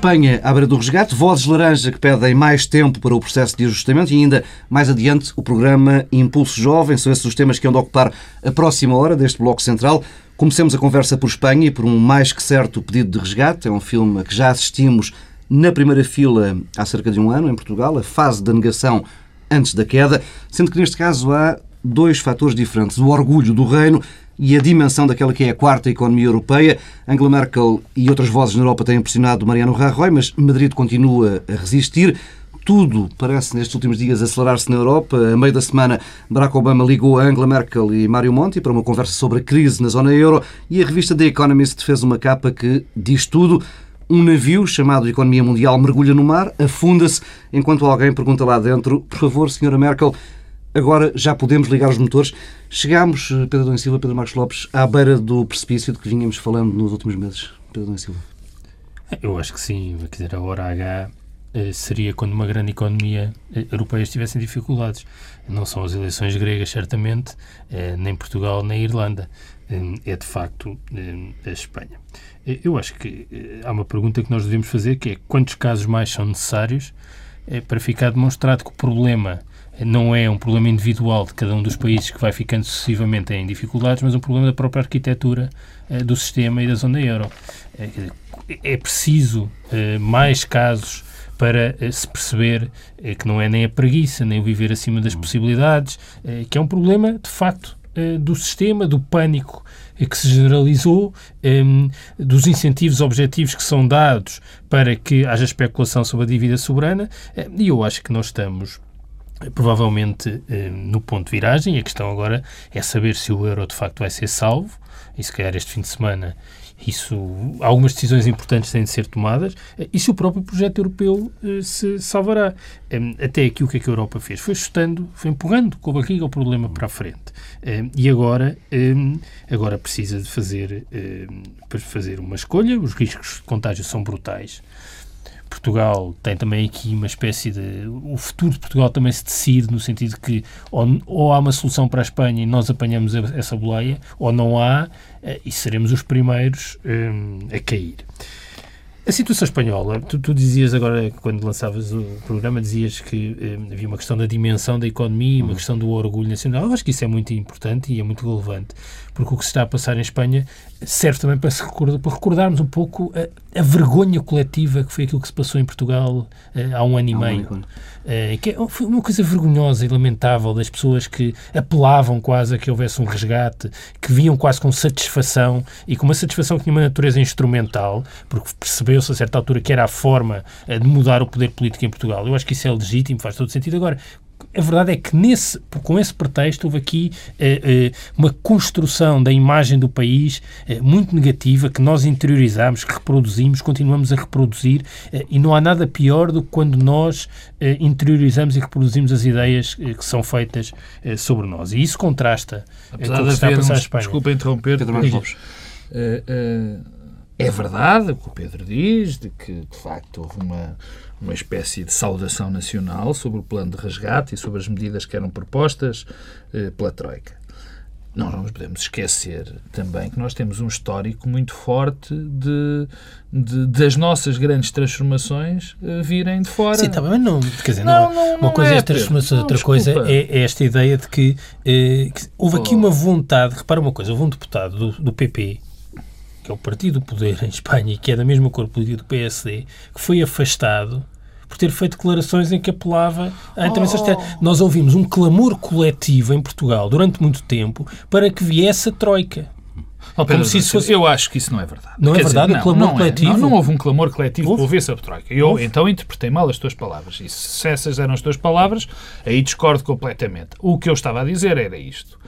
Espanha, à beira do resgate, vozes laranja que pedem mais tempo para o processo de ajustamento e ainda mais adiante o programa Impulso Jovem. São esses os temas que vão ocupar a próxima hora deste Bloco Central. Comecemos a conversa por Espanha e por um mais que certo pedido de resgate. É um filme a que já assistimos na primeira fila há cerca de um ano, em Portugal, a fase da negação antes da queda, sendo que neste caso há dois fatores diferentes. O orgulho do reino e a dimensão daquela que é a quarta economia europeia. Angela Merkel e outras vozes na Europa têm impressionado Mariano Rajoy, mas Madrid continua a resistir. Tudo parece nestes últimos dias acelerar-se na Europa. A meio da semana, Barack Obama ligou a Angela Merkel e Mário Monti para uma conversa sobre a crise na zona euro e a revista The Economist fez uma capa que diz tudo. Um navio chamado Economia Mundial mergulha no mar, afunda-se, enquanto alguém pergunta lá dentro: Por favor, senhora Merkel, agora já podemos ligar os motores. Chegámos, Pedro Dom Silva, Pedro Marcos Lopes, à beira do precipício de que vínhamos falando nos últimos meses. Pedro Dom Silva. Eu acho que sim. Quer dizer, a hora H eh, seria quando uma grande economia eh, europeia estivesse em dificuldades. Não são as eleições gregas, certamente, eh, nem Portugal, nem Irlanda. É, de facto, a Espanha. Eu acho que há uma pergunta que nós devemos fazer, que é quantos casos mais são necessários para ficar demonstrado que o problema não é um problema individual de cada um dos países que vai ficando sucessivamente em dificuldades, mas um problema da própria arquitetura uh, do sistema e da zona euro. Uh, é preciso uh, mais casos para se perceber que não é nem a preguiça, nem o viver acima das possibilidades, que é um problema, de facto, do sistema, do pânico que se generalizou, dos incentivos objetivos que são dados para que haja especulação sobre a dívida soberana, e eu acho que nós estamos provavelmente eh, no ponto de viragem. E a questão agora é saber se o euro de facto vai ser salvo. E se calhar este fim de semana isso, algumas decisões importantes têm de ser tomadas eh, e se o próprio projeto europeu eh, se salvará. Até aqui o que é que a Europa fez? Foi chutando, foi empurrando com a barriga o problema para a frente. E agora, agora precisa de fazer, fazer uma escolha. Os riscos de contágio são brutais. Portugal tem também aqui uma espécie de. O futuro de Portugal também se decide no sentido que ou, ou há uma solução para a Espanha e nós apanhamos essa boleia, ou não há eh, e seremos os primeiros um, a cair. A situação espanhola, tu, tu, dizias agora, quando lançavas o programa, dizias que eh, havia uma questão da dimensão da economia, uma uhum. questão do orgulho nacional. Eu acho que isso é muito importante e é muito relevante, porque o que se está a passar em Espanha serve também para, recordar, para recordarmos um pouco a, a, vergonha coletiva que foi aquilo que se passou em Portugal eh, há um ano e meio. Eh, que é, foi uma coisa vergonhosa e lamentável das pessoas que apelavam quase a que houvesse um resgate, que viam quase com satisfação e com uma satisfação que tinha uma natureza instrumental, porque percebeu-se a certa altura que era a forma eh, de mudar o poder político em Portugal. Eu acho que isso é legítimo, faz todo sentido. Agora, a verdade é que nesse, com esse pretexto houve aqui eh, eh, uma construção da imagem do país eh, muito negativa que nós interiorizamos, que reproduzimos, continuamos a reproduzir eh, e não há nada pior do que quando nós eh, interiorizamos e reproduzimos as ideias eh, que são feitas sobre nós. E isso contrasta Apesar com o que está a passar uns, Espanha. Desculpa interromper, Pedro Marcos. é verdade o que o Pedro diz, de que de facto houve uma uma espécie de saudação nacional sobre o plano de resgate e sobre as medidas que eram propostas eh, pela Troika. Nós não nos podemos esquecer também que nós temos um histórico muito forte de, de das nossas grandes transformações uh, virem de fora. Sim, também, mas não. Quer dizer, não, não, uma coisa é, é as transformações, outra coisa é, é, esta ideia de que, eh, que houve aqui oh. uma vontade. Repara uma coisa: houve um deputado do, do PP que é o partido do poder em Espanha e que é da mesma cor política do PSD, que foi afastado por ter feito declarações em que apelava à intervenção oh. Nós ouvimos um clamor coletivo em Portugal durante muito tempo para que viesse a Troika. Oh, Pedro, se isso fosse... Eu acho que isso não é verdade. Não Quer é verdade? Dizer, não, clamor não coletivo? É. Não, não, houve um clamor coletivo para ouvir sobre a Troika. Eu houve? então interpretei mal as tuas palavras. E se essas eram as tuas palavras, aí discordo completamente. O que eu estava a dizer era isto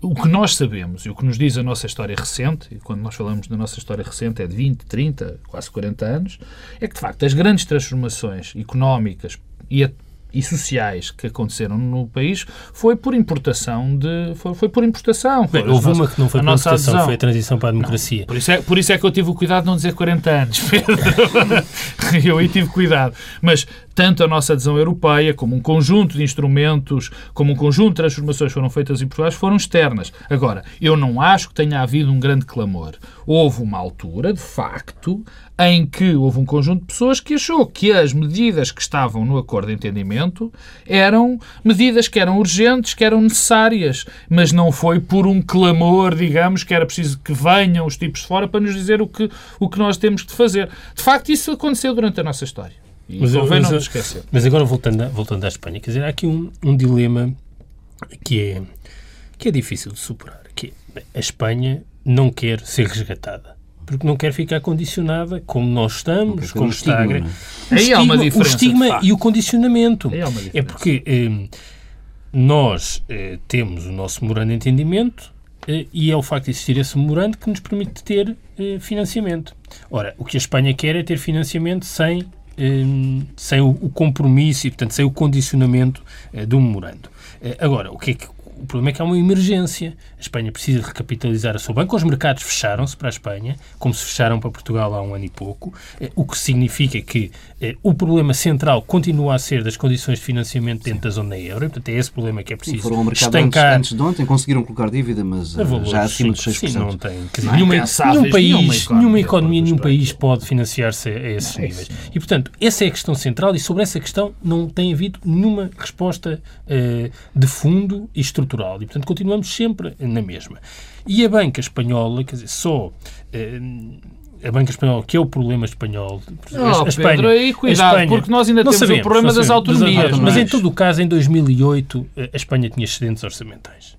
o que nós sabemos e o que nos diz a nossa história recente, e quando nós falamos da nossa história recente é de 20, 30, quase 40 anos, é que de facto as grandes transformações económicas e, e sociais que aconteceram no país foi por importação de foi, foi por importação. Bem, houve uma que não foi por importação, foi a transição para a democracia. Não, por, isso é, por isso é que eu tive o cuidado de não dizer 40 anos, Pedro. eu aí tive cuidado. Mas tanto a nossa adesão europeia, como um conjunto de instrumentos, como um conjunto de transformações que foram feitas em Portugal, foram externas. Agora, eu não acho que tenha havido um grande clamor. Houve uma altura, de facto, em que houve um conjunto de pessoas que achou que as medidas que estavam no acordo de entendimento eram medidas que eram urgentes, que eram necessárias, mas não foi por um clamor, digamos, que era preciso que venham os tipos de fora para nos dizer o que, o que nós temos de fazer. De facto, isso aconteceu durante a nossa história. E Mas, convém mas, não esquecer. mas agora voltando, a- voltando à Espanha, quer dizer, há aqui um, um dilema que é, que é difícil de superar. Que é, a Espanha não quer ser resgatada. Porque não quer ficar condicionada como nós estamos, como o está a é? o Aí há uma estigma- diferença, O estigma e o condicionamento. Aí há uma É porque eh, nós eh, temos o nosso memorando de entendimento eh, e é o facto de existir esse memorando que nos permite ter eh, financiamento. Ora, o que a Espanha quer é ter financiamento sem, sem o, o compromisso e, portanto, sem o condicionamento eh, do memorando. Eh, agora, o que é que o problema é que há uma emergência. A Espanha precisa de recapitalizar a sua banca. Os mercados fecharam-se para a Espanha, como se fecharam para Portugal há um ano e pouco, eh, o que significa que eh, o problema central continua a ser das condições de financiamento dentro da zona euro. E, portanto, é esse problema que é preciso Foram ao mercado antes, estancar. antes de ontem, conseguiram colocar dívida, mas a eh, valores, já acima sim, dos 6%. sim, não tem. Dizer, Não é nenhuma, nenhum país, nenhuma economia nenhum país pode financiar-se a esses Não, é níveis. não. E, portanto, essa é a questão central e sobre essa questão não tem havido nenhuma resposta eh, de fundo e estrutural. E, portanto, continuamos sempre na mesma. E a banca espanhola, quer dizer, só... eh, a banca espanhola, que é o problema espanhol. Oh, a Espanha, Pedro, aí cuidado, Espanha- porque nós ainda não temos sabemos, o problema não das autonomias. Mas não é? em todo o caso, em 2008, eh, a Espanha tinha excedentes orçamentais.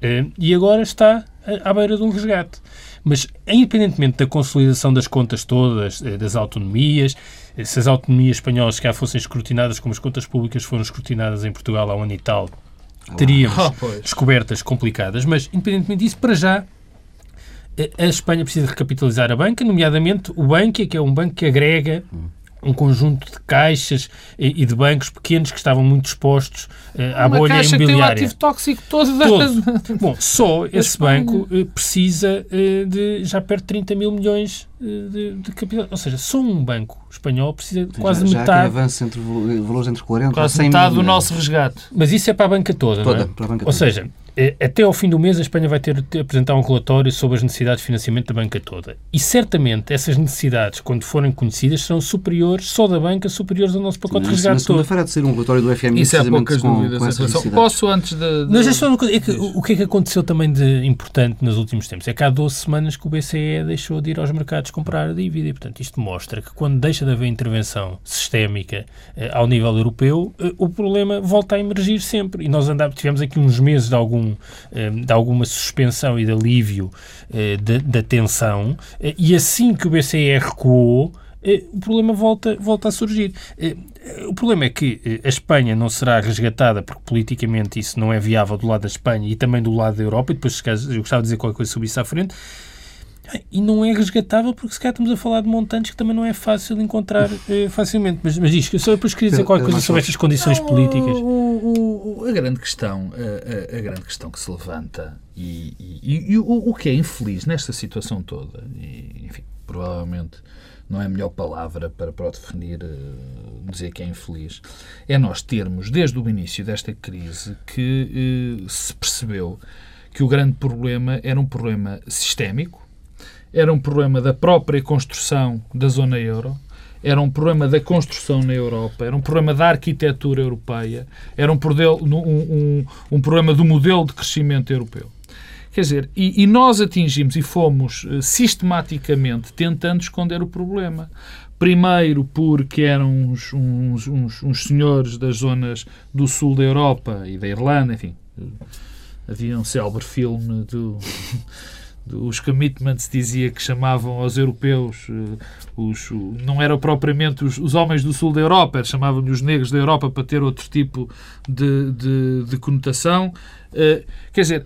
Eh, E agora está à beira de um resgate. Mas, independentemente da consolidação das contas todas, das autonomias, se as autonomias espanholas cá fossem escrutinadas como as contas públicas foram escrutinadas em Portugal há um ano e tal, teríamos Ah, descobertas complicadas. Mas, independentemente disso, para já, eh, a Espanha precisa recapitalizar a banca, nomeadamente o Bankia, que é um banco que agrega um conjunto de caixas e e de bancos pequenos que estavam muito expostos eh, à Uma bolha caixa que tem o imobiliária. ativo tóxico todo. da- Todo. Bom, só esse Espanha. banco eh, precisa eh, de já perto de 30 mil milhões de, de capital. Ou seja, só um banco espanhol precisa de quase já, já metade. avanço entre val- valores entre 40 e Quase 100 metade do milhões. nosso resgate. Mas isso é para a banca toda, Toda, não é? para a banca Ou toda. seja, até ao fim do mês a Espanha vai ter de apresentar um relatório sobre as necessidades de financiamento da banca toda. E certamente essas necessidades, quando forem conhecidas, serão superiores, só da banca, superiores ao nosso pacote de Na- Na resgate todo. segunda-feira de ser um relatório do FMI Isso há precisamente poucas com, dúvidas. com necessidades. Posso, antes de. de- Mas é só é que o que é que aconteceu também de importante nos últimos tempos? É que há 12 semanas que o BCE deixou de ir aos mercados comprar a dívida e, portanto, isto mostra que quando deixa de haver intervenção sistémica eh, ao nível europeu, eh, o problema volta a emergir sempre. E nós andávamos, tivemos aqui uns meses de, algum, eh, de alguma suspensão e de alívio eh, da- da tensão, eh, e assim que o BCE recuou, o problema volta, volta a surgir. O problema é que a Espanha não será resgatada porque politicamente isso não é viável do lado da Espanha e também do lado da Europa, e depois eu gostava de dizer qualquer coisa sobre isso à frente, e não é resgatável porque se calhar estamos a falar de montantes que também não é fácil encontrar eh, facilmente. Mas, mas isto, eu só depois queria dizer qualquer coisa sobre estas condições Não, políticas. o- o- a grande questão, a, a- grande questão que se levanta e, e- e o, o que é infeliz nesta situação toda, e, enfim, provavelmente não é a melhor palavra para, para o definir, eh, dizer que é infeliz, é nós termos, desde o início desta crise, que eh, se percebeu que o grande problema era um problema sistémico, era um problema da própria construção da zona euro, era um problema da construção na Europa, era um problema da arquitetura europeia, era um, um, um- um problema do modelo de crescimento europeu. Quer dizer, e, e nós atingimos e fomos eh, sistematicamente tentando esconder o problema. Primeiro porque eram uns, uns, uns, uns senhores das zonas do sul da Europa e da Irlanda, enfim. eh, Havia um célebre filme do, os commitments dizia que chamavam aos europeus eh, os, não eram propriamente os, os homens do sul da Europa, chamavam-lhe os negros da Europa para ter outro tipo de, de, de conotação. Eh, quer dizer,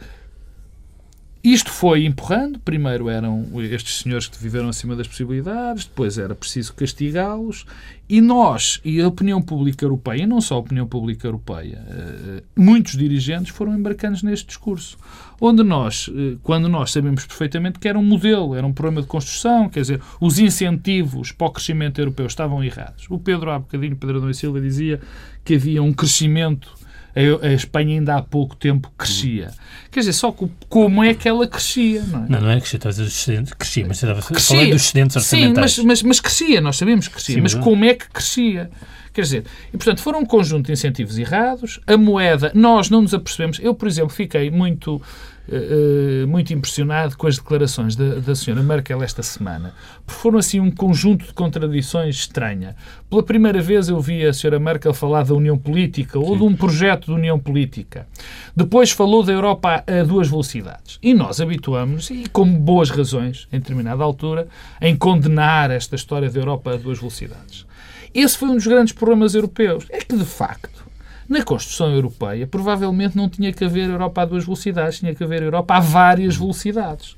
isto foi empurrando. Primeiro eram estes senhores que viveram acima das possibilidades, depois era preciso castigá-los. E nós, e a opinião pública europeia, e não só a opinião pública europeia, eh, muitos dirigentes foram embarcando neste discurso. Onde nós, eh, quando nós sabemos perfeitamente que era um modelo, era um problema de construção, quer dizer, os incentivos para o crescimento europeu estavam errados. O Pedro, há bocadinho, Pedro Adão e Silva dizia que havia um crescimento a, Espanha ainda há pouco tempo crescia. Quer dizer, só como é que ela crescia, não é? Não, não é crescia, crescia mas estava crescia. dos excedentes orçamentais. Sim, mas, mas, mas crescia, nós sabemos que crescia, Sim, mas, mas como é que crescia? Quer dizer, e portanto foram um conjunto de incentivos errados, a moeda, nós não nos apercebemos. Eu, por exemplo, fiquei muito uh, muito impressionado com as declarações da, da senhora Merkel esta semana, porque foram assim um conjunto de contradições estranha. Pela primeira vez eu vi a senhora Merkel falar da União Política ou de um projeto de União Política. Depois falou da Europa a duas velocidades. E nós habituamos, e com boas razões, em determinada altura, em condenar esta história da Europa a duas velocidades. Esse foi um dos grandes problemas europeus. É que, de facto, na construção europeia, provavelmente não tinha que haver Europa a duas velocidades, tinha que haver Europa a várias velocidades.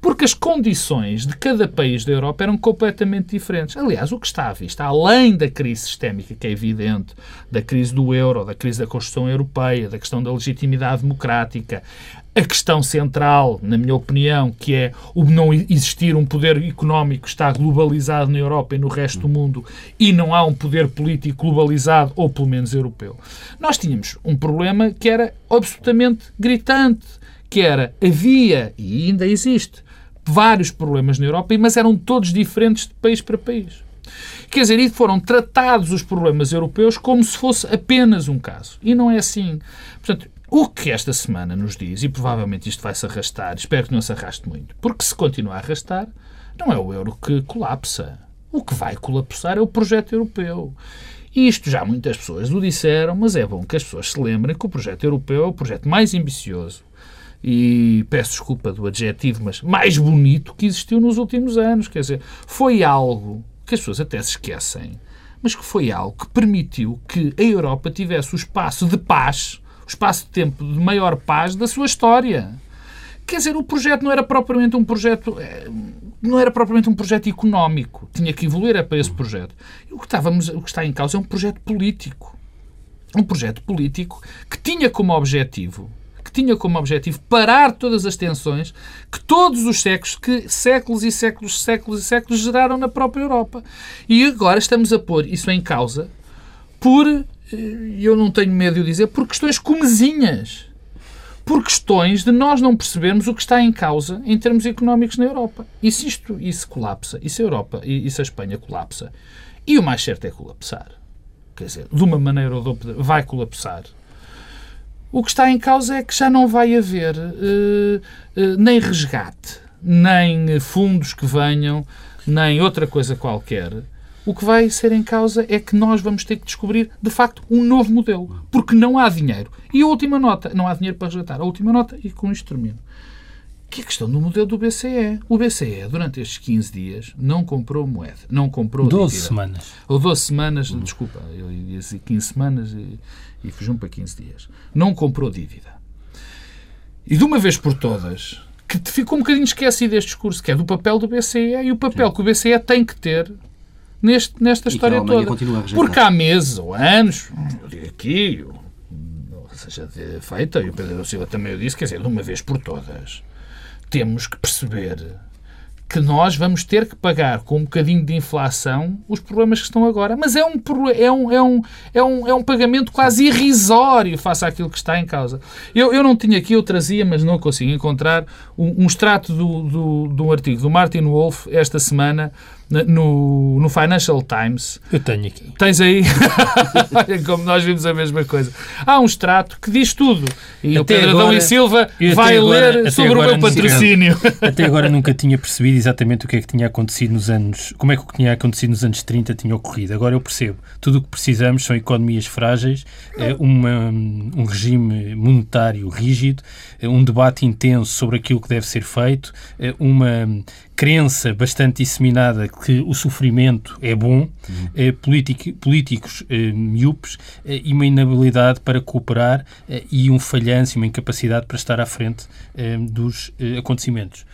Porque as condições de cada país da Europa eram completamente diferentes. Aliás, o que está à vista, além da crise sistémica, que é evidente, da crise do euro, da crise da construção europeia, da questão da legitimidade democrática, a questão central, na minha opinião, que é o não existir um poder económico que está globalizado na Europa e no resto do mundo e não há um poder político globalizado, ou pelo menos europeu. Nós tínhamos um problema que era absolutamente gritante, que era, havia, e ainda existe, vários problemas na Europa, mas eram todos diferentes de país para país. Quer dizer, e foram tratados os problemas europeus como se fosse apenas um caso. E não é assim. Portanto, o que esta semana nos diz, e provavelmente isto vai se arrastar, espero que não se arraste muito, porque se continuar a arrastar, não é o euro que colapsa. O que vai colapsar é o projeto europeu. E isto já muitas pessoas o disseram, mas é bom que as pessoas se lembrem que o projeto europeu é o projeto mais ambicioso e peço desculpa do adjetivo, mas mais bonito que existiu nos últimos anos. Quer dizer, foi algo que as pessoas até se esquecem, mas que foi algo que permitiu que a Europa tivesse o espaço de paz o espaço de tempo de maior paz da sua história. Quer dizer, o projeto não era propriamente um projeto eh, não era propriamente um projeto económico. Tinha que evoluir é para esse projeto. E o que, estávamos, o que está em causa é um projeto político. Um projeto político que tinha como objetivo que tinha como objetivo parar todas as tensões que todos os séculos, que séculos e séculos, séculos e séculos geraram na própria Europa. E agora estamos a pôr isso em causa por e eu não tenho medo de o dizer, por questões comezinhas. Por questões de nós não percebermos o que está em causa em termos económicos na Europa. E se isto isso colapsa, e se a Europa e, se a Espanha colapsa, e o mais certo é colapsar, quer dizer, de uma maneira ou de outra, vai colapsar. O que está em causa é que já não vai haver uh, uh, nem resgate, nem fundos que venham, nem outra coisa qualquer o que vai ser em causa é que nós vamos ter que descobrir, de facto, um novo modelo. Porque não há dinheiro. E a última nota, não há dinheiro para resgatar. A última nota, e com isto termino, que é a questão do modelo do BCE. O BCE, durante estes 15 dias, não comprou moeda, não comprou 12 dívida. semanas. Ou 12 semanas, hum. desculpa, eu ia dizer 15 semanas e, e fugiu para 15 dias. Não comprou dívida. E de uma vez por todas, que ficou um bocadinho esquecido este discurso, que é do papel do BCE e o papel Sim. que o BCE tem que ter neste, nesta e história toda. Porque há meses ou anos, eu digo aqui, seja feita, e o Pedro Silva também o disse, quer dizer, de uma vez por todas, temos que perceber que nós vamos ter que pagar com um bocadinho de inflação os problemas que estão agora. Mas é um, é um, é um, é um, é um pagamento quase irrisório face àquilo que está em causa. Eu, eu não tinha aqui, eu trazia, mas não consigo encontrar um, um extrato do, do, de um artigo do Martin Wolf esta semana no, no Financial Times. Eu tenho aqui. Tens aí? Como nós vimos a mesma coisa. Há um extrato que diz tudo. E até o Pedro agora, Adão e Silva vai agora, ler sobre o meu patrocínio. Até agora nunca tinha percebido exatamente o que é que tinha acontecido nos anos... Como é que o que tinha acontecido nos anos 30 tinha ocorrido. Agora eu percebo. Tudo o que precisamos são economias frágeis, é uma, um regime monetário rígido, é um debate intenso sobre aquilo que deve ser feito, é uma crença bastante disseminada que o sofrimento é bom, uhum. político, políticos miúpes e uma inabilidade para cooperar e um falhanço e uma incapacidade para estar à frente dos acontecimentos.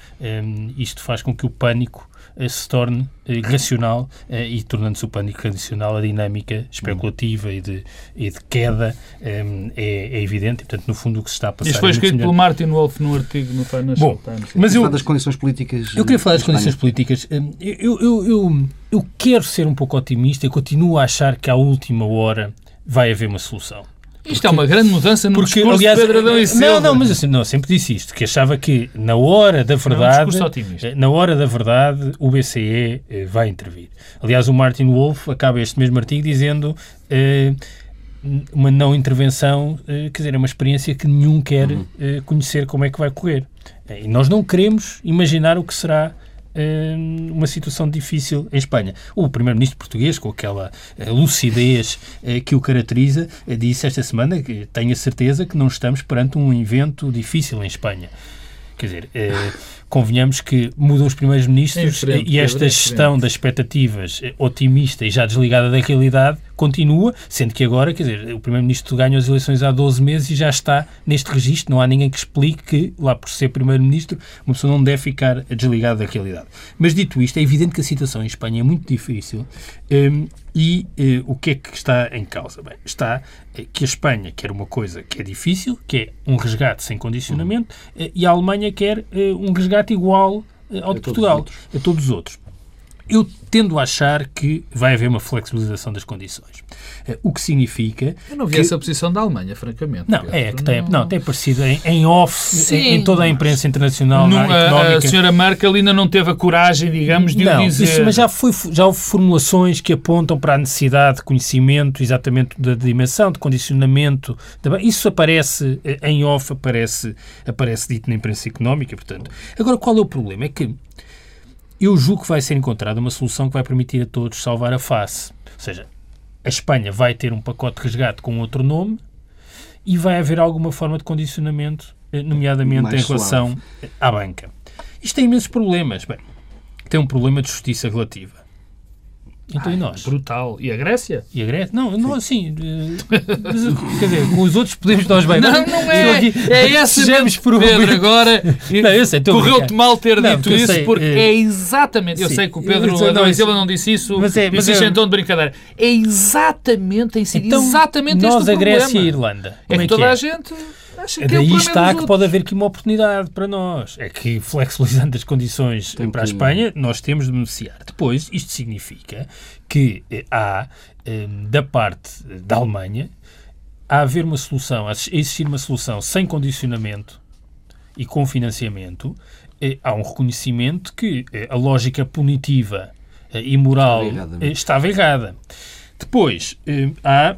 isto faz com que o pânico se torne eh, racional eh, e tornando-se o pânico racional a dinâmica especulativa e, de, e de queda é, é, evidente. E, portanto, no fundo, o que se está a passar... Isto foi é escrito pelo Martin Wolf no artigo no Financial Bom, Times. Mas eu, das condições políticas... Eu queria falar das condições políticas. Eu, eu, eu, eu quero ser um pouco otimista e continuo a achar que à última hora vai haver uma solução. Isto é uma grande mudança no porque, discurso aliás, de Pedro Adão e Silva. Não, não, mas assim, não, sempre disse isto, que achava que na hora da verdade, é um na hora da verdade, o BCE eh, vai intervir. Aliás, o Martin Wolf acaba este mesmo artigo dizendo eh, uma não intervenção, eh, quer dizer, é uma experiência que nenhum quer uhum. eh, conhecer como é que vai correr. E nós não queremos imaginar o que será uma situação difícil em Espanha. O primeiro-ministro português, com aquela eh, lucidez eh, que o caracteriza, eh, disse esta semana que tenho a certeza que não estamos perante um evento difícil em Espanha. Quer dizer, convenhamos que mudam os primeiros ministros e esta gestão das expectativas otimista e já desligada da realidade continua, sendo que agora, quer dizer, o Primeiro-Ministro ganha as eleições há 12 meses e já está neste registro. Não há ninguém que explique que, lá por ser Primeiro-Ministro, uma pessoa não deve ficar desligada da realidade. Mas dito isto, é evidente que a situação em Espanha é muito difícil um, e uh, o que é que está em causa? Bem, está uh, que a Espanha quer uma coisa que é difícil, que é um resgate sem condicionamento, uh, e a Alemanha quer um resgate igual ao de Portugal, a todos os outros. Eu tendo a achar que vai haver uma flexibilização das condições. Eh, o que significa. Eu não vi que... essa posição da Alemanha, francamente. Não, Pedro. é que tem, não. não tem aparecido em, em off, em, em, toda a imprensa internacional. Não, a, a senhora Merkel ainda não teve a coragem, digamos, de não, o dizer. Isso, mas já, foi, já houve formulações que apontam para a necessidade de conhecimento, exatamente da dimensão, de condicionamento. Isso aparece eh, em off, aparece, aparece dito na imprensa económica, portanto. Agora, qual é o problema? É que eu julgo que vai ser encontrada uma solução que vai permitir a todos salvar a face. Ou seja, a Espanha vai ter um pacote de resgate com outro nome e vai haver alguma forma de condicionamento, eh, nomeadamente Mais em relação suave. à banca. Isto tem imensos problemas. Bem, tem um problema de justiça relativa. Então Ai, e nós? Brutal. E a Grécia? E a Grécia? Não, não assim. quer dizer, com os outros podemos nós bem. Não, não é. Aqui, é essa. Sejamos por Pedro, agora. Correu-te mal ter não, dito isso, sei, porque é, é exatamente. Eu sim, sei que o Pedro Adão e Silva não disse isso. Mas é, mas disse é, então de brincadeira. É exatamente, tem sido então, exatamente nós, este a Grécia e a Irlanda. É que toda é? a gente. Acho que Daí é está que pode haver aqui uma oportunidade para nós. É que, flexibilizando as condições Tem para a Espanha, nós temos de beneficiar. Depois, isto significa que eh, há, eh, da parte da Alemanha, a haver uma solução, a existir uma solução sem condicionamento e com financiamento, eh, há um reconhecimento que a lógica punitiva e moral estava errada. Depois, há eh,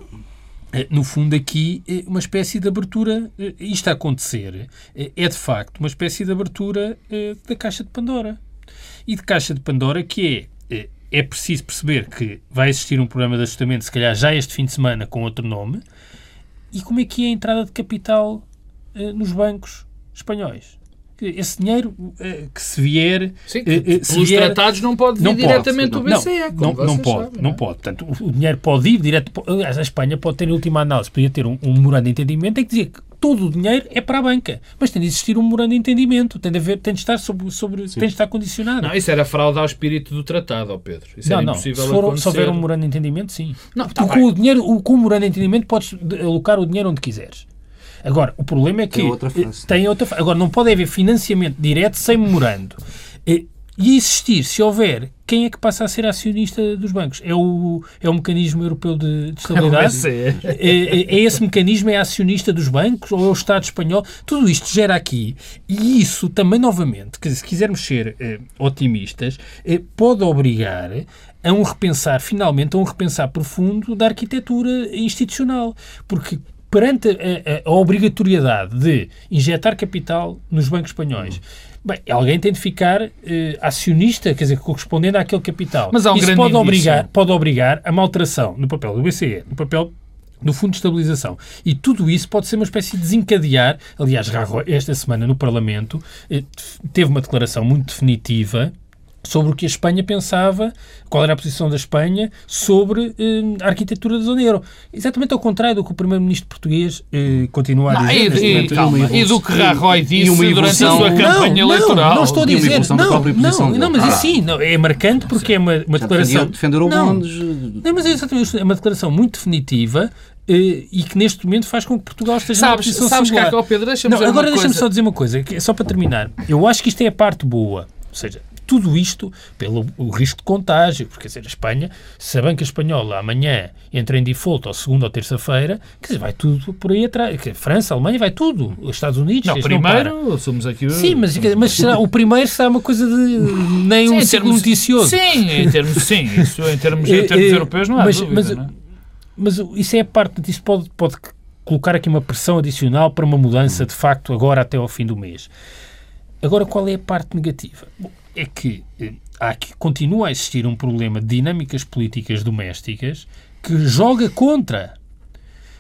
no fundo, aqui, eh, uma espécie de abertura, eh, isto a acontecer, é de facto uma espécie de abertura da caixa de Pandora. E de caixa de Pandora que é, é preciso perceber que vai existir um programa de ajustamento, se calhar já este fim de semana, com outro nome, e como é que é a entrada de capital nos bancos espanhóis esse dinheiro uh, que se vier. Sim, que uh, se vier, tratados não pode vir não diretamente do BCE. Não, não, não pode, sabem, não, é? pode. Portanto, o, dinheiro pode ir direto. Aliás, a Espanha pode ter, em última análise, podia ter um, um memorando de entendimento, tem que dizer que todo o dinheiro é para a banca. Mas tem de existir um memorando de entendimento, tem de, haver, tem de estar sobre, sobre tem de estar condicionado. Não, isso era fraude ao espírito do tratado, Pedro. Isso não, não. Se, for, se houver um memorando de entendimento, sim. Não, tá com, o dinheiro, o, com o memorando de entendimento podes alocar o dinheiro onde quiseres. Agora, o problema é que tem outra, eh, tem outra Agora, não pode haver financiamento direto sem memorando. Eh, e existir, se houver, quem é que passa a ser acionista dos bancos? É o, é o mecanismo europeu de, de estabilidade? É, é, é, esse mecanismo, é acionista dos bancos ou é o Estado espanhol? Tudo isto gera aqui. E isso também, novamente, que se quisermos ser eh, otimistas, eh, pode obrigar a um repensar, finalmente, a um repensar profundo da arquitetura institucional. Porque perante a, a, a, obrigatoriedade de injetar capital nos bancos espanhóis, uhum. bem, alguém tem de ficar uh, acionista, quer dizer, correspondendo àquele capital. Mas há um Isso grande pode obrigar, pode obrigar a uma alteração no papel do BCE, no papel do Fundo de Estabilização. E tudo isso pode ser uma espécie de desencadear. Aliás, esta semana no Parlamento eh, teve uma declaração muito definitiva sobre o que a Espanha pensava, qual era a posição da Espanha sobre eh, a arquitetura da zona euro. Exatamente ao contrário do que o primeiro-ministro português eh, continua a dizer. Não, e, e, calma, e, do que Rajoy disse durante a sua campanha não, eleitoral. Não, não estou a dizer. Não, não, não, mas ah. assim, não, é marcante porque é uma, uma declaração... Defender o não, não, mas é exatamente é uma declaração muito definitiva eh, e que neste momento faz com que Portugal esteja sabes, numa posição sabes singular. Que, oh Pedro, deixa-me agora deixa-me só dizer uma coisa, é só para terminar. Eu acho que isto é a parte boa. Ou seja, tudo isto pelo o risco de contágio, porque quer dizer, a Espanha, se a banca espanhola amanhã entra em default ou segunda ou terça-feira, quer dizer, vai tudo por aí atrás. França, Alemanha, vai tudo. Os Estados Unidos. Não, primeiro não somos aqui. O... Sim, mas, mas será, o primeiro será uma coisa de nem sim, um ciclo noticioso. Sim, em termos, sim, isso em termos, em termos europeus não há mas, dúvida, mas, não é? mas isso é a parte, isso pode, pode colocar aqui uma pressão adicional para uma mudança de facto agora até ao fim do mês. Agora, qual é a parte negativa? Bom, é que eh, há que continua a existir um problema de dinâmicas políticas domésticas que joga contra.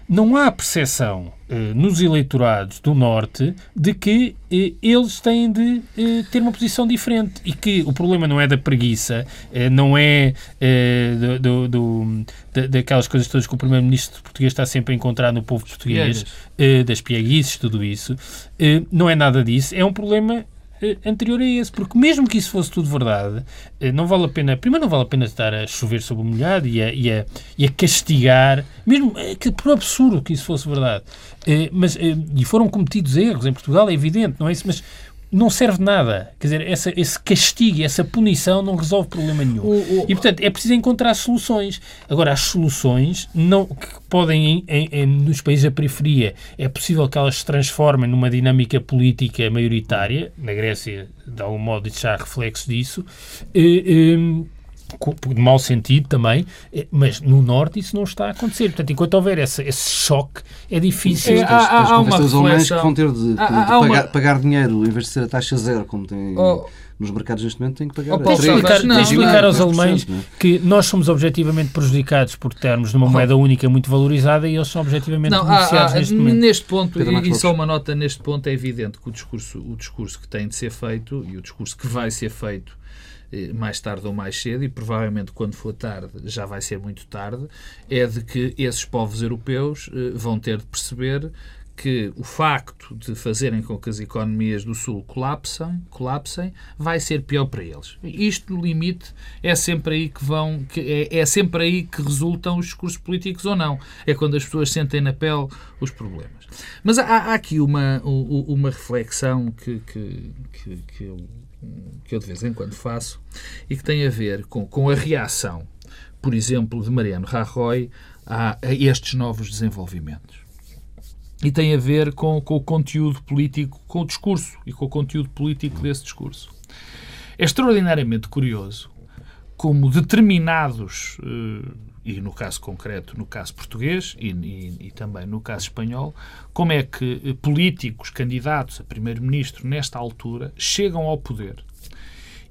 Não há percepção eh, nos eleitorados do Norte de que eh, eles têm de eh, ter uma posição diferente e que o problema não é da preguiça, eh, não é eh, do, do, do, daquelas coisas todas que o Primeiro-Ministro português está sempre a encontrar no povo português, das pieguices, tudo isso. não é nada disso. É um problema anterior a esse, porque mesmo que isso fosse tudo verdade, eh, não vale a pena, primeiro não vale a pena estar a chover sobre o molhado e a, e a, e a castigar, mesmo eh, que, por absurdo que isso fosse verdade. Mas, e foram cometidos erros em Portugal, é evidente, não é isso? Mas não serve de nada. Quer dizer, essa, esse castigo, essa punição não resolve problema nenhum. O, o, e, portanto, é preciso encontrar soluções. Agora, as soluções não, que podem, em, em, nos países da periferia, é possível que elas se transformem numa dinâmica política maioritária. Na Grécia, de algum modo, isso já há reflexo disso. E, e, de mau sentido também, eh, mas no Norte isso não está a acontecer. Portanto, enquanto houver esse, esse choque, é difícil. É, há, há, há uma os alemães que vão ter de, de, há, de pagar, uma... pagar, dinheiro em vez de ser a taxa zero, como tem. Oh nos mercados neste momento têm que pagar. Oh, Paulo, tens explicar, não, explicar aos alemães é? que nós somos objetivamente prejudicados por termos numa moeda única muito valorizada e eles são objetivamente não, beneficiados há, há, neste momento. Neste ponto, e, e só uma nota neste ponto, é evidente que o discurso, o discurso que tem de ser feito e o discurso que vai ser feito mais tarde ou mais cedo, e provavelmente quando for tarde já vai ser muito tarde, é de que esses povos europeus eh, vão ter de perceber que o facto de fazerem com que as economias do Sul colapsem, colapsem vai ser pior para eles. Isto, no limite, é sempre aí que vão, que é, é, sempre aí que resultam os discursos políticos ou não. É quando as pessoas sentem na pele os problemas. Mas há, há aqui uma, uma reflexão que, que, que, que eu que eu de vez em quando faço e que tem a ver com, com a reação, por exemplo, de Mariano Rajoy a, a estes novos desenvolvimentos. E tem a ver com, com o conteúdo político, com o discurso e com o conteúdo político desse discurso. É extraordinariamente curioso como determinados uh, e no caso concreto, no caso português e, e, e também no caso espanhol, como é que eh, políticos, candidatos a primeiro-ministro nesta altura chegam ao poder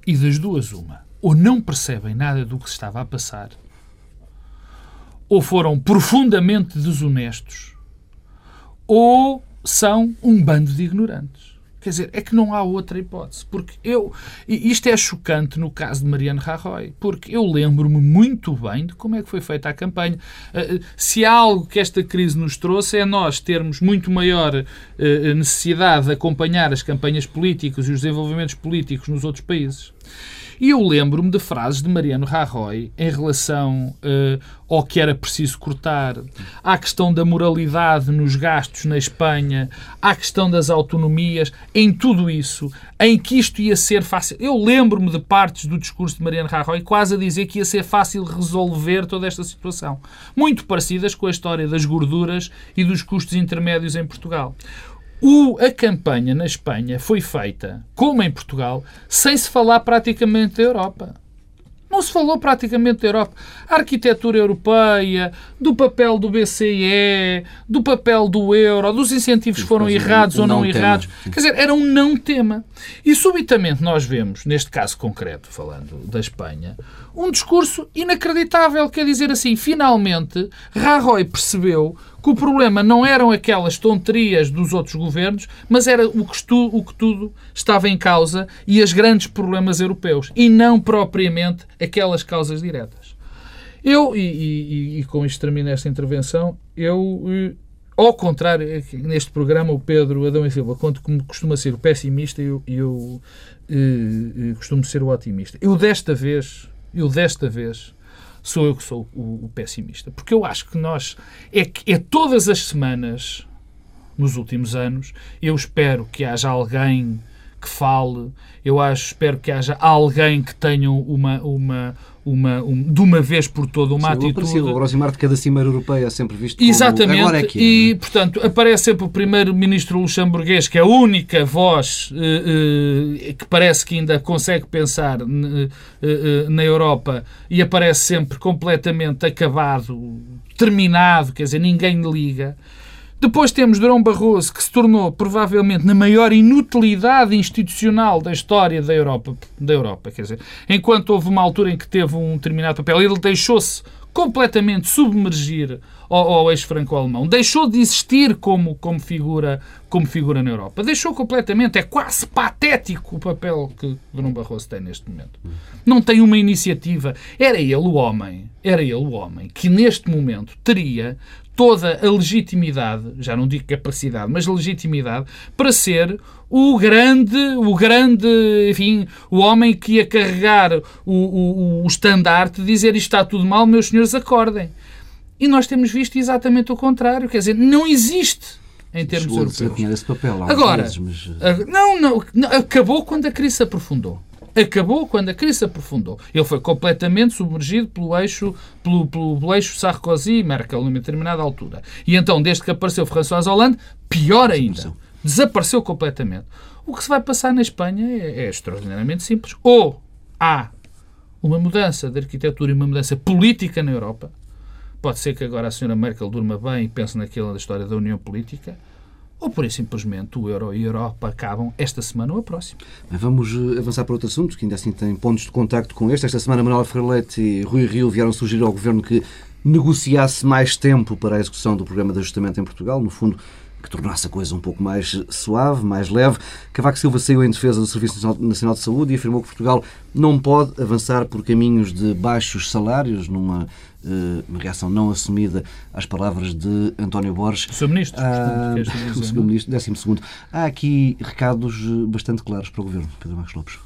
e das duas uma, ou não percebem nada do que se estava a passar, ou foram profundamente desonestos, ou são um bando de ignorantes. Quer dizer, é que não há outra hipótese. Porque eu. E isto é chocante no caso de Mariano Rajoy, porque eu lembro-me muito bem de como é que foi feita a campanha. Eh, eh, se há algo que esta crise nos trouxe é nós termos muito maior eh, necessidade de acompanhar as campanhas políticas e os desenvolvimentos políticos nos outros países. E eu lembro-me de frases de Mariano Rajoy em relação uh, ao que era preciso cortar, à questão da moralidade nos gastos na Espanha, à questão das autonomias, em tudo isso, em que isto ia ser fácil. Eu lembro-me de partes do discurso de Mariano Rajoy quase a dizer que ia ser fácil resolver toda esta situação. Muito parecidas com a história das gorduras e dos custos intermédios em Portugal. O, a campanha na Espanha foi feita, como em Portugal, sem se falar praticamente da Europa. Não se falou praticamente da Europa. A arquitetura europeia, do papel do BCE, do papel do euro, dos incentivos que foram errados um ou não, não errados. Quer dizer, era um não tema. E subitamente nós vemos, neste caso concreto, falando da Espanha, um discurso inacreditável. Quer dizer assim, finalmente, Rajoy percebeu que o problema não eram aquelas tonterias dos outros governos, mas era o que, tu, o que tudo estava em causa e os grandes problemas europeus, e não propriamente aquelas causas diretas. Eu, e, e, e com isto termino esta intervenção, eu, eh, ao contrário, é neste programa, o Pedro Adão e Silva, quando costuma ser o pessimista, eu, eu, eu, eh, eh, costumo ser o otimista. Eu desta vez, eu desta vez, sou eu que sou o, o pessimista. Porque eu acho que nós, é, é todas as semanas, nos últimos anos, eu espero que haja alguém que fale, eu acho, espero que haja alguém que tenha uma, uma, uma, um, de uma vez por toda uma Sim, atitude. O aproximar de cada cimeira europeia é sempre visto Exatamente, como... Agora é que é, e, é? portanto, aparece sempre o primeiro-ministro luxemburguês, que é a única voz eh, eh, que parece que ainda consegue pensar eh, na Europa, e aparece sempre completamente acabado, terminado, quer dizer, ninguém liga. Depois temos Durão Barroso, que se tornou provavelmente na maior inutilidade institucional da história da Europa. Da Europa quer dizer, enquanto houve uma altura em que teve um determinado papel, ele deixou-se completamente submergir ao, ao ex-franco-alemão. Deixou de existir como, como, figura, como figura na Europa. Deixou completamente. É quase patético o papel que Bruno Barroso tem neste momento. Não tem uma iniciativa. Era ele o homem, era ele o homem que neste momento teria toda a legitimidade, já não digo capacidade, mas legitimidade, para ser o grande, o grande, enfim, o homem que ia carregar o, o, o estandarte dizer isto está tudo mal, meus senhores, acordem. E nós temos visto exatamente o contrário, quer dizer, não existe em termos europeus. Esse papel Agora, vezes, mas... Não, não, acabou quando a crise se aprofundou acabou quando a crise se aprofundou. Ele foi completamente submergido pelo eixo, pelo, pelo, pelo eixo Sarkozy e Merkel numa determinada altura. E então, desde que apareceu François Hollande, pior ainda. Desapareceu completamente. O que se vai passar na Espanha é, é extraordinariamente simples. Ou há uma mudança de arquitetura e uma mudança política na Europa. Pode ser que agora a senhora Merkel durma bem e pense naquela da história da União Política ou por simplesmente o euro e a Europa acabam esta semana ou a próxima. Vamos eh, avançar para outro assunto, que ainda assim tem pontos de contacto com este. Esta semana, Manuel Ferreira Leite e Rui Rio vieram sugerir ao Governo que negociasse mais tempo para a execução do programa de ajustamento em Portugal. No fundo, que tornasse a coisa um pouco mais suave, mais leve. Cavaco Silva saiu em defesa do Serviço Nacional de Saúde e afirmou que Portugal não pode avançar por caminhos de baixos salários, numa eh, uma reação não assumida às palavras de António Borges. Sr. Ministro, ah, Sr. Ministro, décimo segundo. Há aqui recados eh, bastante claros para o Governo, Pedro Marcos Lopes.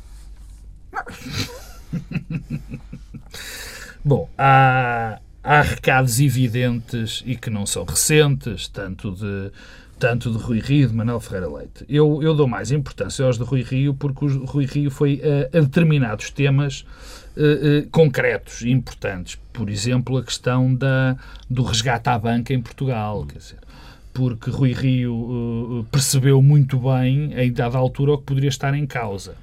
Bom, há, há recados evidentes e que não são recentes, tanto de tanto de Rui Rio e de Manuel Ferreira Leite. Eu, eu dou mais importância aos de Rui Rio porque o Rui Rio foi a, a determinados temas uh, uh, concretos e importantes. Por exemplo, a questão da, do resgate à banca em Portugal. Quer dizer, porque Rui Rio uh, percebeu muito bem, em dada altura, o que poderia estar em causa.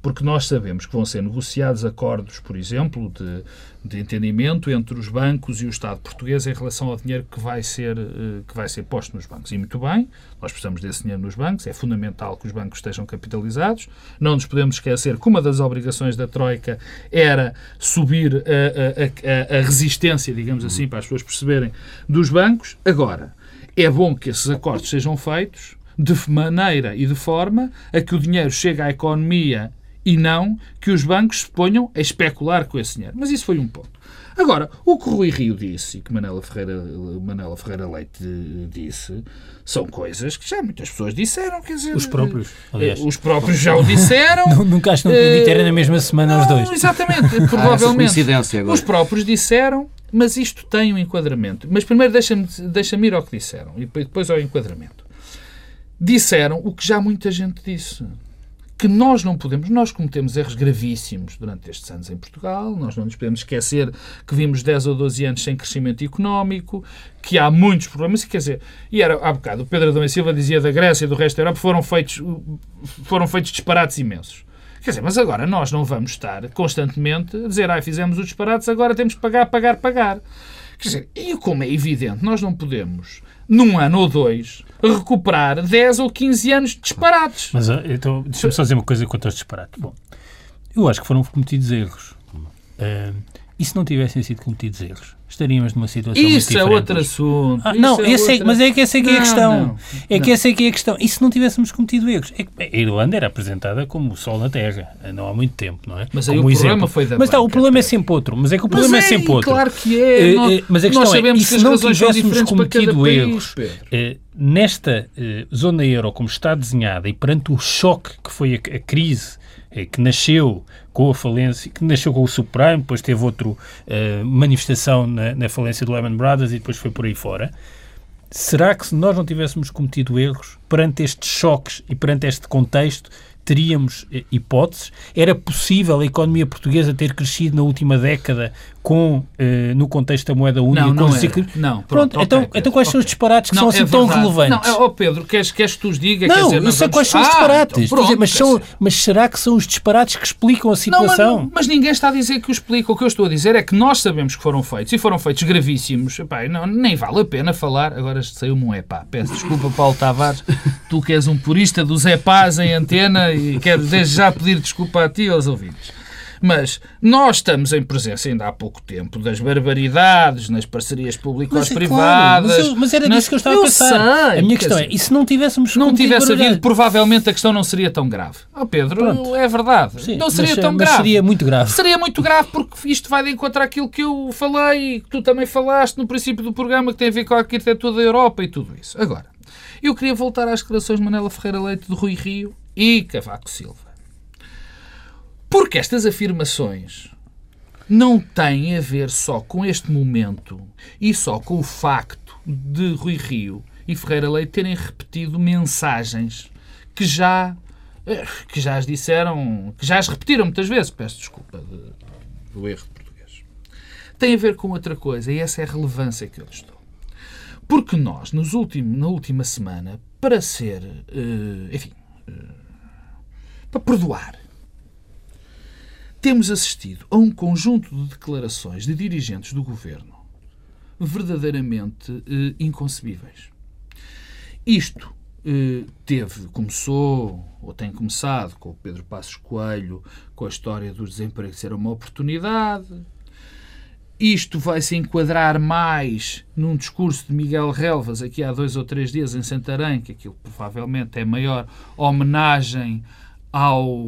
Porque nós sabemos que vão ser negociados acordos, por exemplo, de, de entendimento entre os bancos e o Estado português em relação ao dinheiro que vai, ser, uh, que vai ser posto nos bancos. E muito bem, nós precisamos desse dinheiro nos bancos, é fundamental que os bancos estejam capitalizados. Não nos podemos esquecer que uma das obrigações da Troika era subir a, a, a, a resistência, digamos assim, para as pessoas perceberem, dos bancos. Agora, é bom que esses acordos sejam feitos de maneira e de forma a que o dinheiro chegue à economia e não que os bancos se ponham a especular com esse dinheiro. Mas isso foi um ponto. Agora, o que o Rui Rio disse e que Manela Ferreira, Manela Ferreira Leite disse são coisas que já muitas pessoas disseram. Quer dizer, os próprios, aliás. Os próprios já o disseram. Nunca acho que não podia ter na mesma semana não, os dois. Exatamente, provavelmente. Ah, os próprios disseram mas isto tem um enquadramento. Mas primeiro deixa-me deixa ir ao que disseram e depois ao enquadramento. Disseram o que já muita gente disse. Que nós não podemos, nós cometemos erros gravíssimos durante estes anos em Portugal, nós não nos podemos esquecer que vimos 10 ou 12 anos sem crescimento económico, que há muitos problemas, quer dizer, e era há bocado, o Pedro Adão e Silva dizia da Grécia e do resto da Europa foram feitos, foram feitos disparates imensos. Quer dizer, mas agora nós não vamos estar constantemente a dizer, ah, fizemos os disparates, agora temos que pagar, pagar, pagar. Quer dizer, e como é evidente, nós não podemos, num ano ou dois, recuperar 10 ou 15 anos de disparates. Mas ah, então, deixa-me só dizer uma coisa quanto aos disparates. Bom, eu acho que foram cometidos erros. Uh, e se não tivessem sido cometidos erros? Estaríamos numa situação Isso é outro assunto. Ah, não, é é- outra- mas é que essa é que é a questão. não, é que não. essa é que é a questão. E se não tivéssemos cometido erros? É a Irlanda era apresentada como o sol na terra, não há muito tempo, não é? Mas aí como o exemplo. problema foi da Mas tá, o problema é Pedro. sempre outro. Mas é que o problema é, é, sempre outro. claro que é. Eh, Nós- eh, mas a questão é, sabemos e que se não tivéssemos cometido erros eh, nesta zona euro como está desenhada e perante o choque que foi a, a crise que nasceu com a falência, que nasceu com o subprime, depois teve outra manifestação na, na falência do Lehman Brothers e depois foi por aí fora. Será que se nós não tivéssemos cometido erros perante estes choques e perante este contexto, teríamos eh, hipóteses? Era possível a economia portuguesa ter crescido na última década com, eh, no contexto da moeda única? Não, não era. Não, Pronto, pronto, então, então quais são os disparates que Não, são assim é tão relevantes? Não, ó Pedro, queres, queres que tu os diga? Não, dizer, nós sei vamos- quais são os Ah, disparates, então Estou a dizer, pronto, mas, são, mas será que são os disparates que explicam a Não, situação? mas, não- mas ninguém está a dizer que o explica. O que eu estou a dizer é que nós sabemos que foram feitos e foram feitos gravíssimos. Epá, não, nem vale a pena falar. Agora saiu-me um epá. Peço desculpa, Paulo Tavares. Tu que és um purista dos epás em antena e quero desde já pedir desculpa a ti e aos ouvintes. Mas nós estamos em presença ainda há pouco tempo das barbaridades nas parcerias Mas é claro, mas, mas era nas- disso que eu estava eu a pensar. sei, a minha questão é, e se não tivéssemos não tivesse havido, provavelmente a questão não seria tão grave. Oh Pedro, Pronto. é verdade. Sim, não seria mas, tão grave. seria muito grave. Seria muito grave porque isto vai de encontro àquilo que eu falei e que tu também falaste no princípio do programa que tem a ver com a arquitetura da Europa e tudo isso. Agora, eu queria voltar às declarações de Manela Ferreira Leite, de Rui Rio e Cavaco Silva. Porque estas afirmações não têm a ver só com este momento e só com o facto de Rui Rio e Ferreira Leite terem repetido mensagens que já eh, que já as disseram, que já as repetiram muitas vezes, peço desculpa de- do erro de português. Tem a ver com outra coisa e essa é a relevância que eu lhes dou. Porque nós, nos últimos, na última semana, para ser, eh, enfim, eh, para perdoar, temos assistido a um conjunto de declarações de dirigentes do governo verdadeiramente eh, inconcebíveis. Isto eh, teve, começou, ou tem começado, com o Pedro Passos Coelho, com a história do desemprego ser uma oportunidade. Isto vai se enquadrar mais num discurso de Miguel Relvas aqui há dois ou três dias em Santarém, que aquilo provavelmente é maior homenagem ao,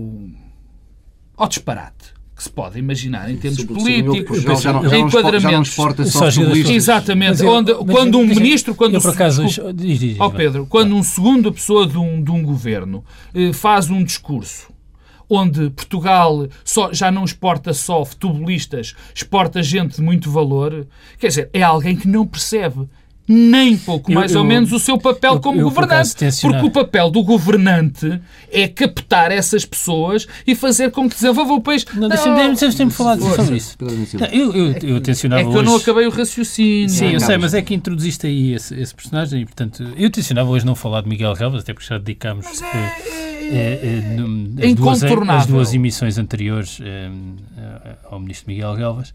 ao disparate que se pode imaginar em termos políticos, já- já não- já enquadramentos. exporta Só. Exatamente. Eu- onde, quando um ministro, quando eu, por acaso, diz, diz. Pedro, quando um segunda pessoa de um, de um governo eh, faz um discurso onde Portugal só, já não exporta só futebolistas, exporta gente de muito valor, quer dizer, é alguém que não percebe nem pouco Eu- mais ou eu- menos o seu papel eu- como eu, por governante. Porque o papel do governante é captar essas pessoas e fazer com que desenvolva o país. Não, deixa-me deixa falar sobre isso. Não, Eu, eu, eu tensionava É que eu não acabei o raciocínio. Sim, eu sei, mas é que introduziste aí esse, esse personagem e, portanto, eu tencionava hoje não falar de Miguel Relvas, até porque já dedicámos eh, é, eh, eh, num- é as, duas, as duas emissões anteriores ao ministro Miguel Relvas.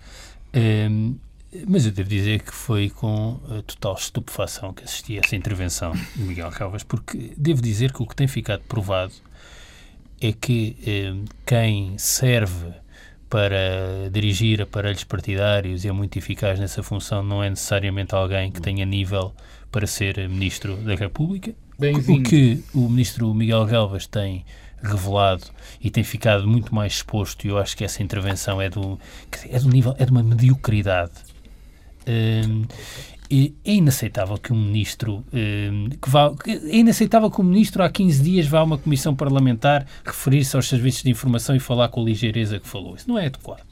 Mas eu devo dizer que foi com total estupefação que assisti a essa intervenção de Miguel Relvas, porque devo dizer que o que tem ficado provado é que eh, quem serve para dirigir aparelhos partidários e é muito eficaz nessa função não é necessariamente alguém que tenha nível para ser Ministro da República. O que o Ministro Miguel Galvas tem revelado e tem ficado muito mais exposto, e eu acho que essa intervenção é do, é do nível, é de uma mediocridade. É inaceitável que um ministro que vá, é inaceitável que um ministro há 15 dias vá a uma comissão parlamentar referir-se aos serviços de informação e falar com a ligeireza que falou. Isso não é adequado.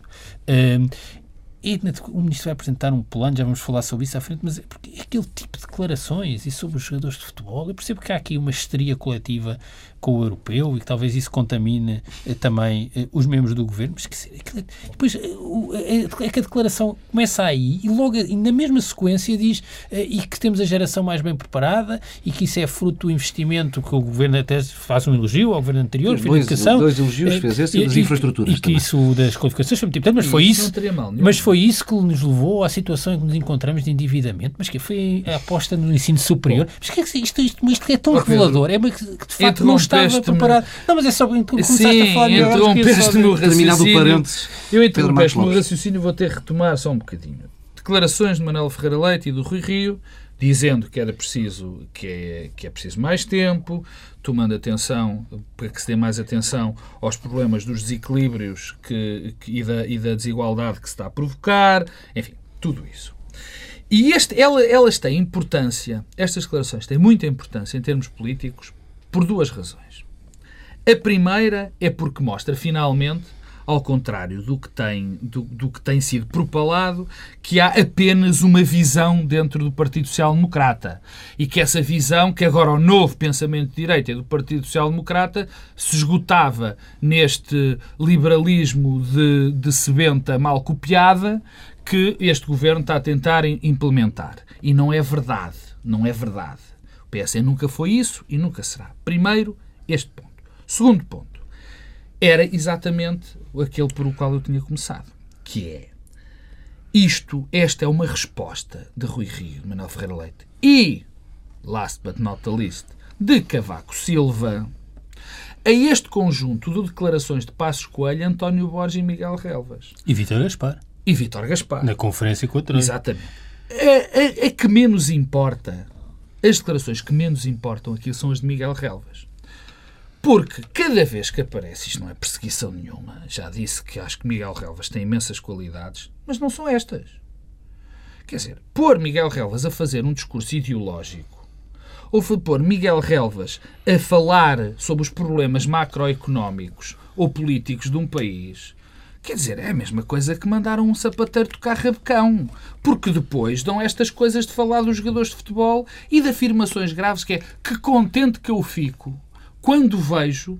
O ministro vai apresentar um plano, já vamos falar sobre isso à frente, mas é porque é aquele tipo de declarações e sobre os jogadores de futebol. Eu percebo que há aqui uma histeria coletiva com o europeu e que talvez isso contamine eh, também eh, os membros do governo, mas que, é- depois eh, é, que a declaração começa aí e logo e na mesma sequência diz e que temos a geração mais bem preparada e que isso é fruto do investimento que o governo até faz um elogio ao governo anterior, Fez dois- educação. dois elogios, fez esse e das infraestruturas E que também. isso das qualificações foi muito importante, mas foi Isso mas foi isso que nos levou à situação em que nos encontramos de endividamento, mas que foi a aposta no ensino superior. Mas que é que isto, isto, isto é tão revelador, é que que de facto não estava preparado. Não, mas é só que começaste a Sim, falar de interrompeste-me o Terminado o raciocínio. parênteses. Eu interrompi no raciocínio vou ter que retomar só um bocadinho. Declarações de Manuel Ferreira Leite e do Rui Rio dizendo que era preciso que é, que é preciso mais tempo, tomando atenção para que se dê mais atenção aos problemas dos desequilíbrios que, que, e, da, e da desigualdade que se está a provocar, enfim, tudo isso. E este, ela, elas têm importância, estas declarações têm muita importância em termos políticos por duas razões. A primeira é porque mostra finalmente ao contrário do que tem, do, do, que tem sido propalado, que há apenas uma visão dentro do Partido Social Democrata. E que essa visão, que agora o novo pensamento de direita do Partido Social Democrata, se esgotava neste liberalismo de, de sebenta mal copiada que este governo está a tentar implementar. E não é verdade. Não é verdade. O PS nunca foi isso e nunca será. Primeiro, este ponto. Segundo ponto era exatamente aquele por o qual eu tinha começado, que é isto, esta é uma resposta de Rui Rio, de Manuel Ferreira Leite e, last but not the least, de Cavaco Silva, a este conjunto de declarações de Passos Coelho, António Borges e Miguel Relvas. E Vítor Gaspar. E Vítor Gaspar. Na conferência com a Troika. Exatamente. A, a, a, que menos importa, as declarações que menos importam aqui são as de Miguel Relvas. Porque cada vez que aparece, isto não é perseguição nenhuma, já disse que acho que Miguel Relvas tem imensas qualidades, mas não são estas. Quer dizer, pôr Miguel Relvas a fazer um discurso ideológico, ou pôr Miguel Relvas a falar sobre os problemas macroeconómicos ou políticos de um país, Quer dizer, é a mesma coisa que mandaram um sapateiro tocar rabecão. Porque depois dão estas coisas de falar dos jogadores de futebol e de afirmações graves que é que contente que eu fico quando vejo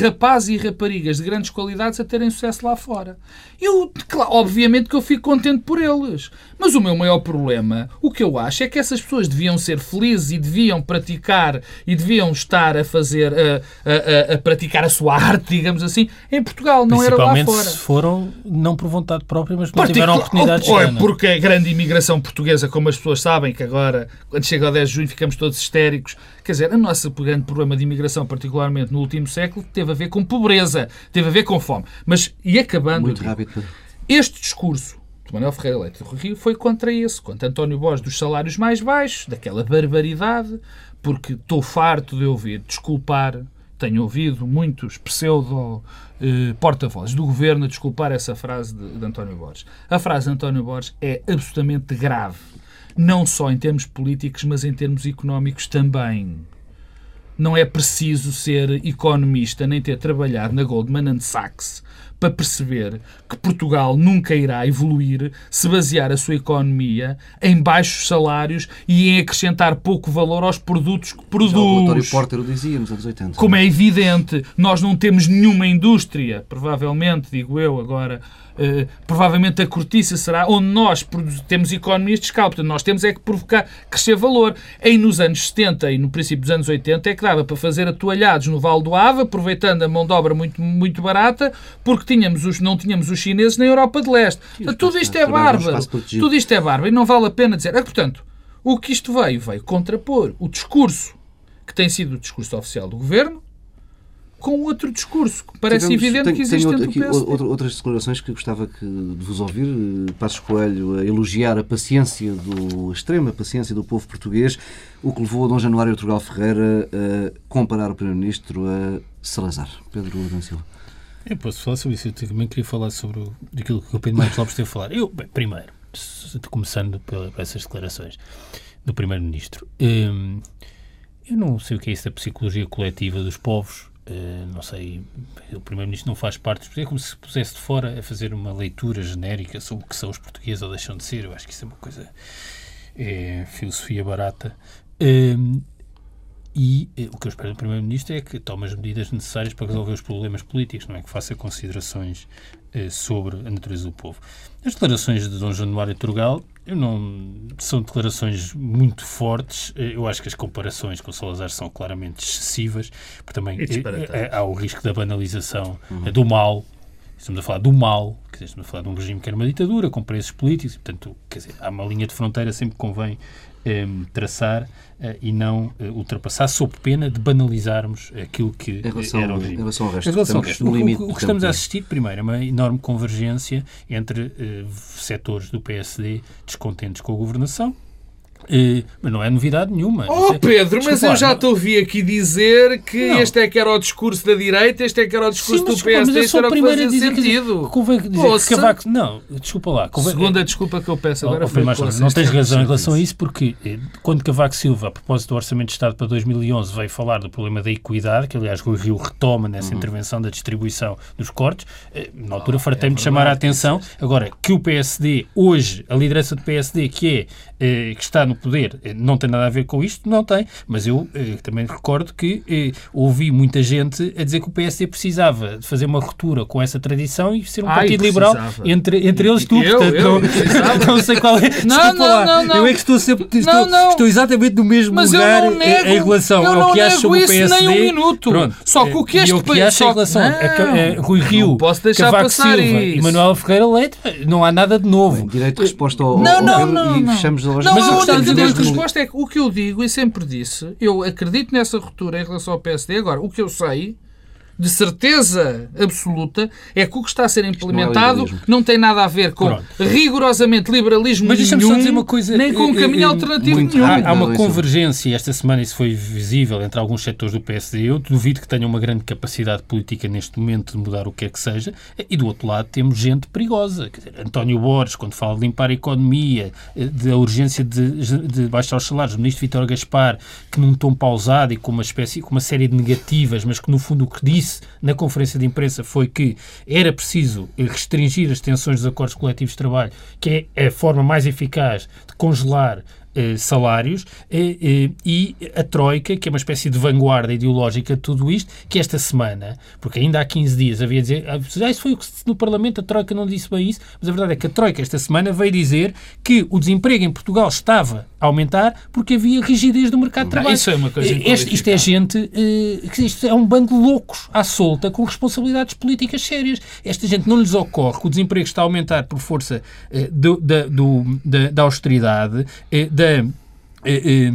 rapazes e raparigas de grandes qualidades a terem sucesso lá fora. Eu, claro, obviamente que eu fico contente por eles. Mas o meu maior problema, o que eu acho, é que essas pessoas deviam ser felizes e deviam praticar e deviam estar a fazer, a, a, a, praticar a sua arte, digamos assim, em Portugal, não era lá fora. se foram, não por vontade própria, mas não tiveram oportunidades ou, ou é porque a grande imigração portuguesa, como as pessoas sabem, que agora, quando chega ao 10 de junho, ficamos todos histéricos. Quer dizer, o nosso grande problema de imigração, particularmente no último século, teve a ver com pobreza, teve a ver com fome. Mas, e acabando, Muito rápido. este discurso de Manuel Ferreira Leite do Rio foi contra esse, contra António Borges dos salários mais baixos, daquela barbaridade, porque estou farto de ouvir desculpar, tenho ouvido muitos pseudo eh, porta-vozes do governo a desculpar essa frase de, de António Borges. A frase de António Borges é absolutamente grave, não só em termos políticos, mas em termos económicos também não é preciso ser economista nem ter trabalhado na Goldman Sachs para perceber que Portugal nunca irá evoluir se basear a sua economia em baixos salários e em acrescentar pouco valor aos produtos que produz. Já o relatório Porter o dizia nos anos 80. Como é evidente, nós não temos nenhuma indústria, provavelmente, digo eu agora, Uh, provavelmente a cortiça será onde nós temos economias de escala. Portanto, nós temos é que provocar, crescer valor. Aí nos anos 70 e no princípio dos anos 80 é que dava para fazer atoalhados no Vale do Ava, aproveitando a mão de obra muito, muito barata, porque tínhamos os, não tínhamos os chineses na Europa de Leste. Portanto, tudo isto é bárbaro. Tudo isto é bárbaro e não vale a pena dizer. Ah, portanto, o que isto veio? Veio contrapor o discurso que tem sido o discurso oficial do Governo, com outro discurso, que parece Tivemos, evidente tem, que existe tem aqui outras declarações que gostava que, de vos ouvir. Passos Coelho a elogiar a paciência, do, a extrema paciência do povo português, o que levou a Dom Januário Turgal Ferreira a comparar o Primeiro-Ministro a Salazar. Pedro Adão Silva. Eu posso falar sobre isso. Eu também queria falar sobre o, aquilo que o Pedro Marcos Lopes teve a falar. Eu, bem, primeiro, começando por essas declarações do Primeiro-Ministro, hum, eu não sei o que é isso da psicologia coletiva dos povos Uh, não sei, o Primeiro-Ministro não faz parte, é como se pusesse de fora a fazer uma leitura genérica sobre o que são os portugueses ou deixam de ser. Eu acho que isso é uma coisa, é filosofia barata. Uh, e uh, o que eu espero do Primeiro-Ministro é que tome as medidas necessárias para resolver os problemas políticos, não é que faça considerações eh, sobre a natureza do povo. As declarações de Dom Januário Turgal eu não, são declarações muito fortes. Eh, eu acho que as comparações com Salazar são claramente excessivas, porque também é, há o risco da banalização uhum. do mal estamos a falar do mal, quer dizer, estamos a falar de um regime que era uma ditadura, com preços políticos, e, portanto, quer dizer, há uma linha de fronteira sempre que convém eh, traçar eh, e não eh, ultrapassar, sob pena de banalizarmos aquilo que em relação, era o regime. Em relação ao resto, em relação ao resto o, o, o, que estamos a assistir, primeiro, é uma enorme convergência entre setores do PSD descontentes com a governação, Uh, mas não é novidade nenhuma. Oh, Pedro, Desculpa, mas eu já te ouvi aqui dizer que não. este é que era o discurso da direita, este é que era o discurso Sim, do desculpa, PSD, este era o que fazia dizer sentido. Que, convém dizer que Cavaco... Não, desculpa lá. Convém... Segunda desculpa que eu peço agora oh, foi mais Não tens razão em relação a isso, porque eh, quando Cavaco Silva, a propósito do Orçamento de Estado para 2011, veio falar do problema da equidade, que aliás o Rio retoma nessa uhum. intervenção da distribuição dos cortes, eh, na altura oh, fartei-me é de chamar a atenção. Agora, que o PSD, hoje, a liderança do PSD, que é, que está no poder eh, não tem nada a ver com isto? Não tem. Mas eu eh, também recordo que eh, ouvi muita gente a dizer que o PSD precisava de fazer uma ruptura com essa tradição e ser um Ai, partido liberal entre, entre eles tu. Eu, portanto, eu, não, não, sei qual é. Não, não, não, não, Eu é que estou sempre. Estou, não, não. estou exatamente no mesmo mas lugar nego, em relação ao que acho sobre o PSD. Nem um minuto. Pronto. Só que o que este que acho em relação a, Rui Rio, Cavaco Silva e Manuel Ferreira Leite, não há nada de novo. Direito de resposta ao, não, não, não, e fechamos Não, mas eu gostava de a resposta é que o que eu digo e sempre disse, eu acredito nessa ruptura em relação ao PSD. Agora, o que eu sei de certeza absoluta é que o que está a ser implementado não, é não tem nada a ver com Pronto. rigorosamente liberalismo Mas nenhum, só dizer uma coisa, nem com um caminho alternativo nenhum. Há, há uma convergência, esta semana isso foi visível entre alguns setores do PSD. Eu duvido que tenham uma grande capacidade política neste momento de mudar o que é que seja. E do outro lado temos gente perigosa. Dizer, António Borges, quando fala de limpar a economia, da urgência de, de baixar os salários, o ministro Vítor Gaspar, que num tom pausado e com uma espécie, com uma série de negativas, mas que no fundo o que disse disse na conferência de imprensa foi que era preciso restringir as tensões dos acordos coletivos de trabalho, que é a forma mais eficaz de congelar eh, salários eh, eh, e a Troika, que é uma espécie de vanguarda ideológica de tudo isto, que esta semana, porque ainda há 15 dias havia dizer, ah, isso foi o que no Parlamento a Troika não disse bem isso, mas a verdade é que a Troika esta semana veio dizer que o desemprego em Portugal estava aumentar porque havia rigidez do mercado de trabalho. Isso é uma coisa este, Isto é gente, isto é um bando de loucos à solta com responsabilidades políticas sérias. Esta gente não lhes ocorre que o desemprego está a aumentar por força do, da, do, da, da austeridade, da eh, eh,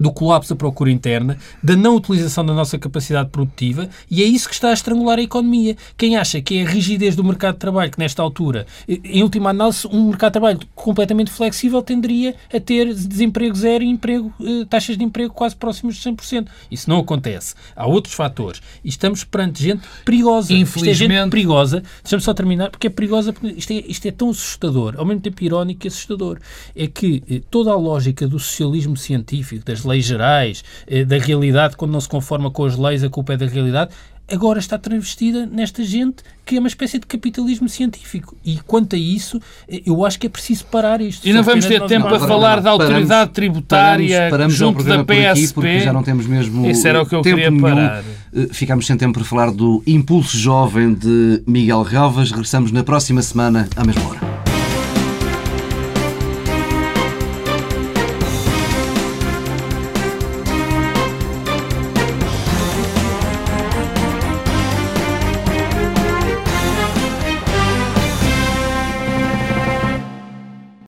do colapso da procura interna, da não utilização da nossa capacidade produtiva, e é isso que está a estrangular a economia. Quem acha que é a rigidez do mercado de trabalho, que nesta altura, em última análise, um mercado de trabalho completamente flexível tenderia a ter desemprego zero e emprego, eh, taxas de emprego quase próximas de 100%. Isso não acontece. Há outros fatores. E estamos perante gente perigosa. Infelizmente. Isto é gente perigosa. Deixa-me só terminar, porque é perigosa, porque isto é, isto é tão assustador, ao mesmo tempo irónico e assustador. É que eh, toda a lógica do socialismo científico, das leis gerais, eh, da realidade, quando não se conforma com as leis, a culpa é da realidade, agora está travestida nesta gente que é uma espécie de capitalismo científico. E quanto a isso, eh, eu acho que é preciso parar isto. E não vamos ter tempo a falar da autoridade paramos, tributária paramos, paramos junto da PSP. porque já não temos mesmo Isso era o que eu queria nenhum. parar. Eh, ficamos sem tempo para falar do Impulso Jovem de Miguel Relvas. Regressamos na próxima semana, à mesma hora.